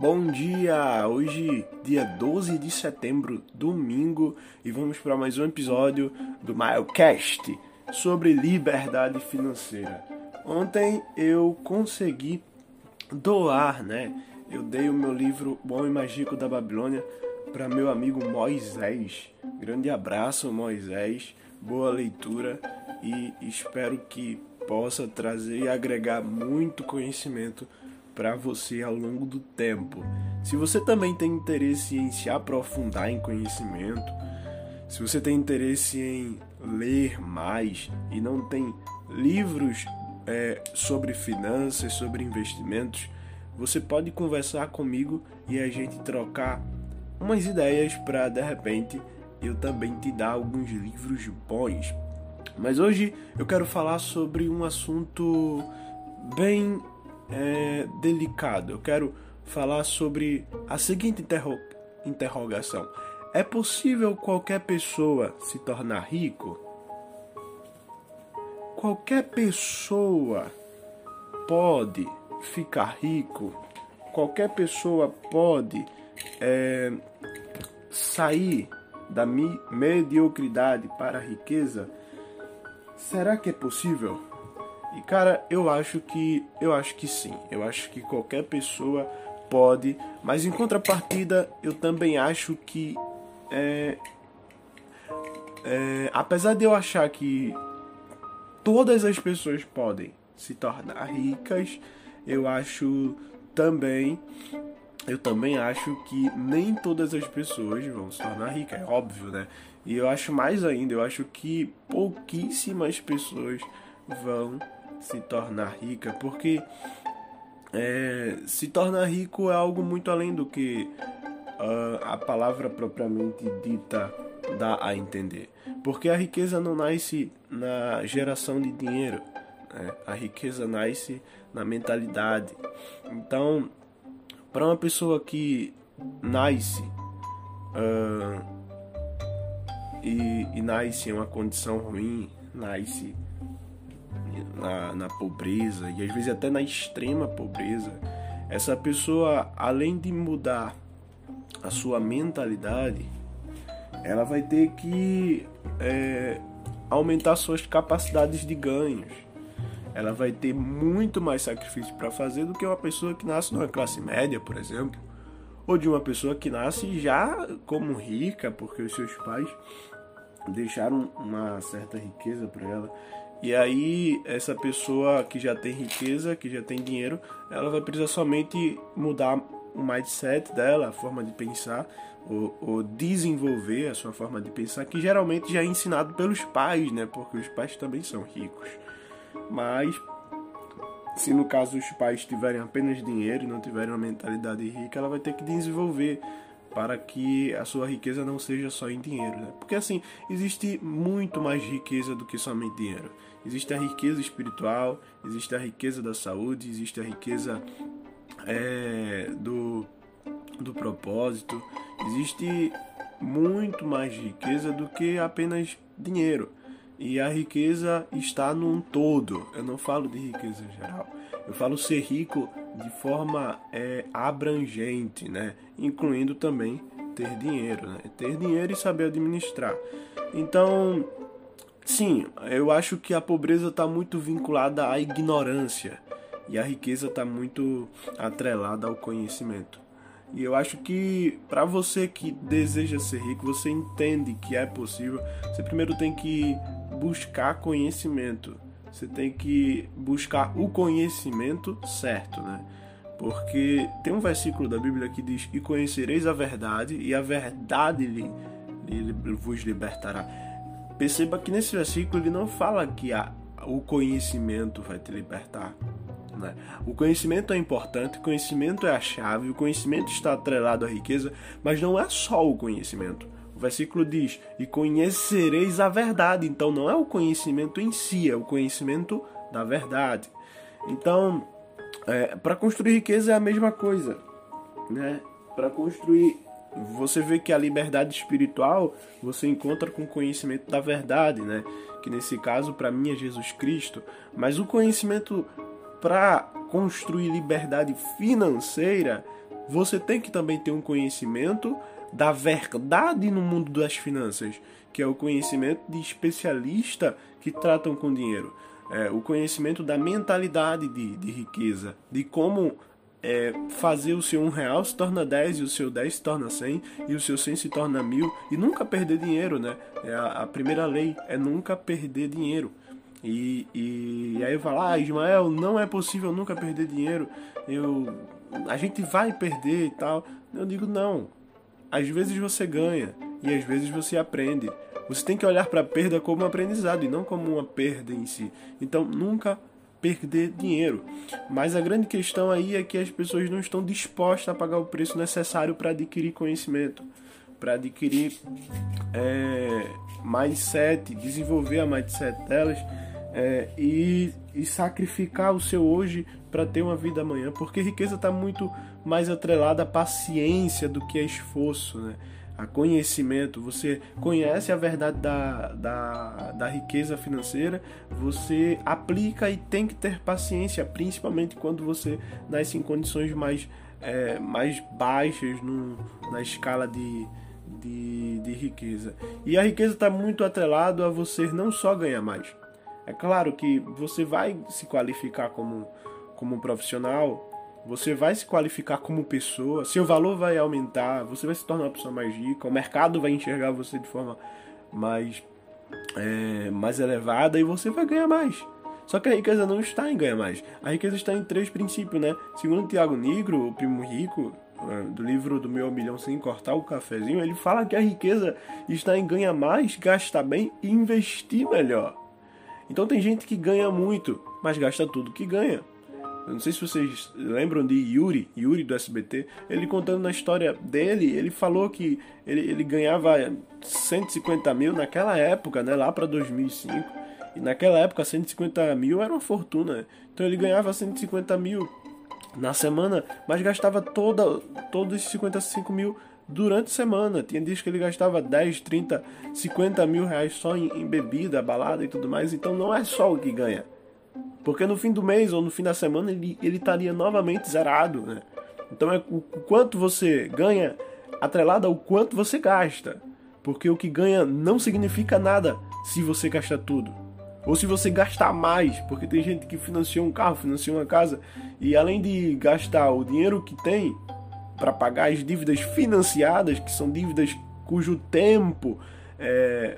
Bom dia! Hoje, dia 12 de setembro, domingo, e vamos para mais um episódio do Milecast sobre liberdade financeira. Ontem eu consegui doar, né? Eu dei o meu livro Bom e Mágico da Babilônia para meu amigo Moisés. Grande abraço, Moisés. Boa leitura e espero que possa trazer e agregar muito conhecimento para você ao longo do tempo. Se você também tem interesse em se aprofundar em conhecimento, se você tem interesse em ler mais e não tem livros é, sobre finanças, sobre investimentos, você pode conversar comigo e a gente trocar umas ideias para de repente eu também te dar alguns livros bons. Mas hoje eu quero falar sobre um assunto bem é, delicado. Eu quero falar sobre a seguinte interro interrogação: É possível qualquer pessoa se tornar rico? Qualquer pessoa pode ficar rico? Qualquer pessoa pode é, sair da mediocridade para a riqueza? Será que é possível? E cara, eu acho que eu acho que sim. Eu acho que qualquer pessoa pode, mas em contrapartida, eu também acho que é, é, apesar de eu achar que todas as pessoas podem se tornar ricas, eu acho também eu também acho que nem todas as pessoas vão se tornar ricas, é óbvio, né? E eu acho mais ainda, eu acho que pouquíssimas pessoas vão se tornar rica, porque é, se tornar rico é algo muito além do que uh, a palavra propriamente dita dá a entender. Porque a riqueza não nasce na geração de dinheiro, né? a riqueza nasce na mentalidade. Então, para uma pessoa que nasce uh, e, e nasce em uma condição ruim, nasce na, na pobreza e às vezes até na extrema pobreza, essa pessoa, além de mudar a sua mentalidade, ela vai ter que é, aumentar suas capacidades de ganhos. Ela vai ter muito mais sacrifício para fazer do que uma pessoa que nasce numa classe média, por exemplo, ou de uma pessoa que nasce já como rica, porque os seus pais deixaram uma certa riqueza para ela. E aí, essa pessoa que já tem riqueza, que já tem dinheiro, ela vai precisar somente mudar o mindset dela, a forma de pensar, ou, ou, desenvolver a sua forma de pensar, que geralmente já é ensinado pelos pais, né? Porque os pais também são ricos. Mas, se no caso os pais tiverem apenas dinheiro e não tiverem uma mentalidade rica, ela vai ter que desenvolver para que a sua riqueza não seja só em dinheiro, né? Porque assim, existe muito mais riqueza do que somente dinheiro. Existe a riqueza espiritual, existe a riqueza da saúde, existe a riqueza é, do, do propósito, existe muito mais riqueza do que apenas dinheiro. E a riqueza está num todo. Eu não falo de riqueza geral. Eu falo ser rico de forma é, abrangente, né? Incluindo também ter dinheiro, né? Ter dinheiro e saber administrar. Então, sim, eu acho que a pobreza está muito vinculada à ignorância e a riqueza está muito atrelada ao conhecimento. E eu acho que para você que deseja ser rico, você entende que é possível, você primeiro tem que buscar conhecimento. Você tem que buscar o conhecimento certo, né? Porque tem um versículo da Bíblia que diz: E conhecereis a verdade, e a verdade lhe, lhe, vos libertará. Perceba que nesse versículo ele não fala que a, o conhecimento vai te libertar. Né? O conhecimento é importante, o conhecimento é a chave, o conhecimento está atrelado à riqueza, mas não é só o conhecimento. O versículo diz: E conhecereis a verdade. Então não é o conhecimento em si, é o conhecimento da verdade. Então, é, para construir riqueza é a mesma coisa. Né? Para construir. Você vê que a liberdade espiritual você encontra com o conhecimento da verdade, né? Que nesse caso para mim é Jesus Cristo. Mas o conhecimento para construir liberdade financeira você tem que também ter um conhecimento da verdade no mundo das finanças, que é o conhecimento de especialista que tratam com dinheiro. É, o conhecimento da mentalidade de, de riqueza, de como é, fazer o seu um real se torna 10 e o seu 10 se torna 100 e o seu 100 se torna mil e nunca perder dinheiro, né? É a, a, primeira lei é nunca perder dinheiro. E, e, e aí eu falo, ah, Ismael, não é possível nunca perder dinheiro. Eu, a gente vai perder e tal. Eu digo, não. Às vezes você ganha e às vezes você aprende. Você tem que olhar para a perda como um aprendizado e não como uma perda em si. Então, nunca perder dinheiro. Mas a grande questão aí é que as pessoas não estão dispostas a pagar o preço necessário para adquirir conhecimento, para adquirir é, mindset, desenvolver a mindset delas é, e, e sacrificar o seu hoje para ter uma vida amanhã, porque riqueza está muito mais atrelada à paciência do que a esforço, né? a conhecimento, você conhece a verdade da, da, da riqueza financeira, você aplica e tem que ter paciência, principalmente quando você nasce em condições mais, é, mais baixas no, na escala de, de, de riqueza. E a riqueza está muito atrelado a você não só ganhar mais. É claro que você vai se qualificar como, como profissional, você vai se qualificar como pessoa, seu valor vai aumentar, você vai se tornar uma pessoa mais rica, o mercado vai enxergar você de forma mais, é, mais elevada e você vai ganhar mais. Só que a riqueza não está em ganhar mais. A riqueza está em três princípios, né? Segundo Tiago Negro, o primo rico, é, do livro do Meu Milhão Sem Cortar o Cafezinho, ele fala que a riqueza está em ganhar mais, gastar bem e investir melhor. Então tem gente que ganha muito, mas gasta tudo que ganha. Eu não sei se vocês lembram de Yuri, Yuri do SBT. Ele contando na história dele, ele falou que ele, ele ganhava 150 mil naquela época, né, lá para 2005. E naquela época 150 mil era uma fortuna. Então ele ganhava 150 mil na semana, mas gastava toda, todos esses 55 mil durante a semana. Tinha dias que ele gastava 10, 30, 50 mil reais só em, em bebida, balada e tudo mais. Então não é só o que ganha porque no fim do mês ou no fim da semana ele, ele estaria novamente zerado, né? Então é o, quanto você ganha atrelado ao quanto você gasta. Porque o que ganha não significa nada se você gastar tudo. Ou se você gastar mais, porque tem gente que financiou um carro, financiou uma casa e além de gastar o dinheiro que tem para pagar as dívidas financiadas, que são dívidas cujo tempo é,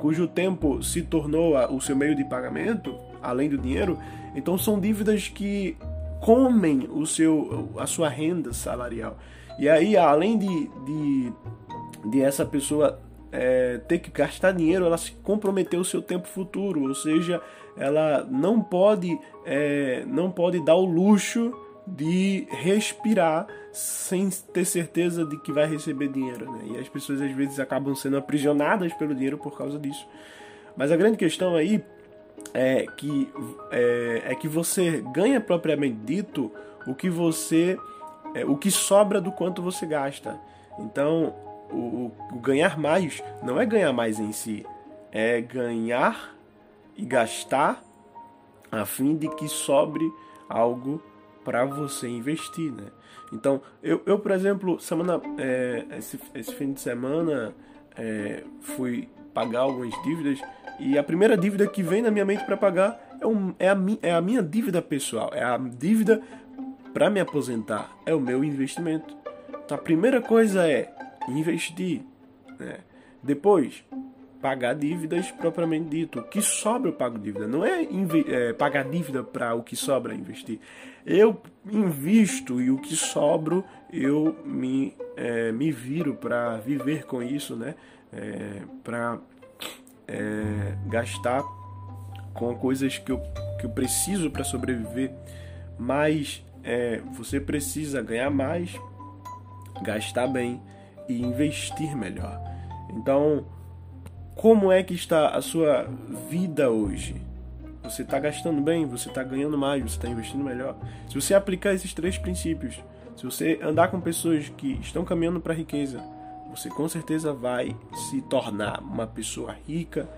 cujo tempo se tornou o seu meio de pagamento, além do dinheiro, então são dívidas que comem o seu, a sua renda salarial. E aí, além de, de, de essa pessoa é, ter que gastar dinheiro, ela se comprometeu o seu tempo futuro, ou seja, ela não pode, é, não pode dar o luxo de respirar sem ter certeza de que vai receber dinheiro. Né? E as pessoas às vezes acabam sendo aprisionadas pelo dinheiro por causa disso. Mas a grande questão aí é que, é, é que você ganha propriamente dito o que você. É, o que sobra do quanto você gasta. Então, o, o ganhar mais não é ganhar mais em si, é ganhar e gastar a fim de que sobre algo para você investir, né? Então, eu, eu por exemplo, semana é, esse, esse fim de semana é, fui pagar algumas dívidas e a primeira dívida que vem na minha mente para pagar é, um, é, a, é a minha dívida pessoal, é a dívida para me aposentar, é o meu investimento. Então, a primeira coisa é investir, né? Depois, pagar dívidas propriamente dito. O que sobra eu pago dívida. Não é, é pagar dívida para o que sobra investir. Eu invisto e o que sobro eu me, é, me viro para viver com isso, né? É, para é, gastar com coisas que eu, que eu preciso para sobreviver. Mas é, você precisa ganhar mais, gastar bem e investir melhor. Então, como é que está a sua vida hoje? Você está gastando bem? Você está ganhando mais? Você está investindo melhor? Se você aplicar esses três princípios, se você andar com pessoas que estão caminhando para a riqueza, você com certeza vai se tornar uma pessoa rica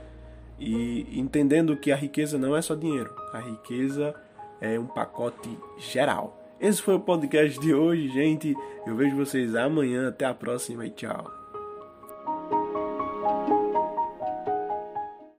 e entendendo que a riqueza não é só dinheiro, a riqueza é um pacote geral. Esse foi o podcast de hoje, gente. Eu vejo vocês amanhã. Até a próxima e tchau.